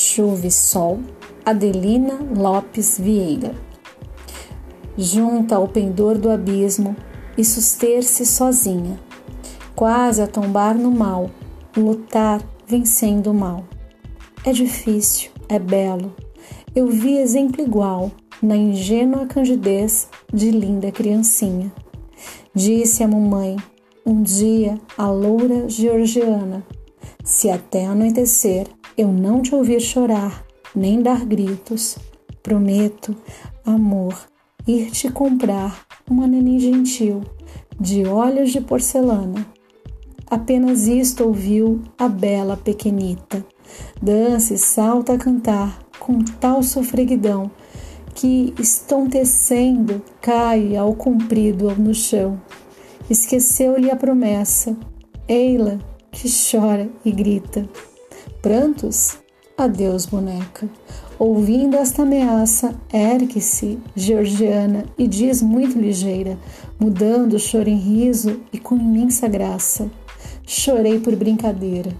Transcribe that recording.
Chuva e Sol, Adelina Lopes Vieira. Junta ao pendor do abismo e suster-se sozinha, quase a tombar no mal, lutar vencendo o mal. É difícil, é belo. Eu vi exemplo igual na ingênua candidez de linda criancinha. Disse a mamãe um dia a loura georgiana: Se até anoitecer eu não te ouvir chorar, nem dar gritos, prometo, amor, ir te comprar uma neném gentil, de olhos de porcelana. Apenas isto ouviu a bela pequenita. Dança e salta a cantar com tal sofreguidão que, estontecendo, cai ao comprido no chão. Esqueceu-lhe a promessa. Eila, que chora e grita. Prantos? Adeus, boneca. Ouvindo esta ameaça, ergue-se Georgiana e diz muito ligeira, mudando o choro em riso e com imensa graça: Chorei por brincadeira.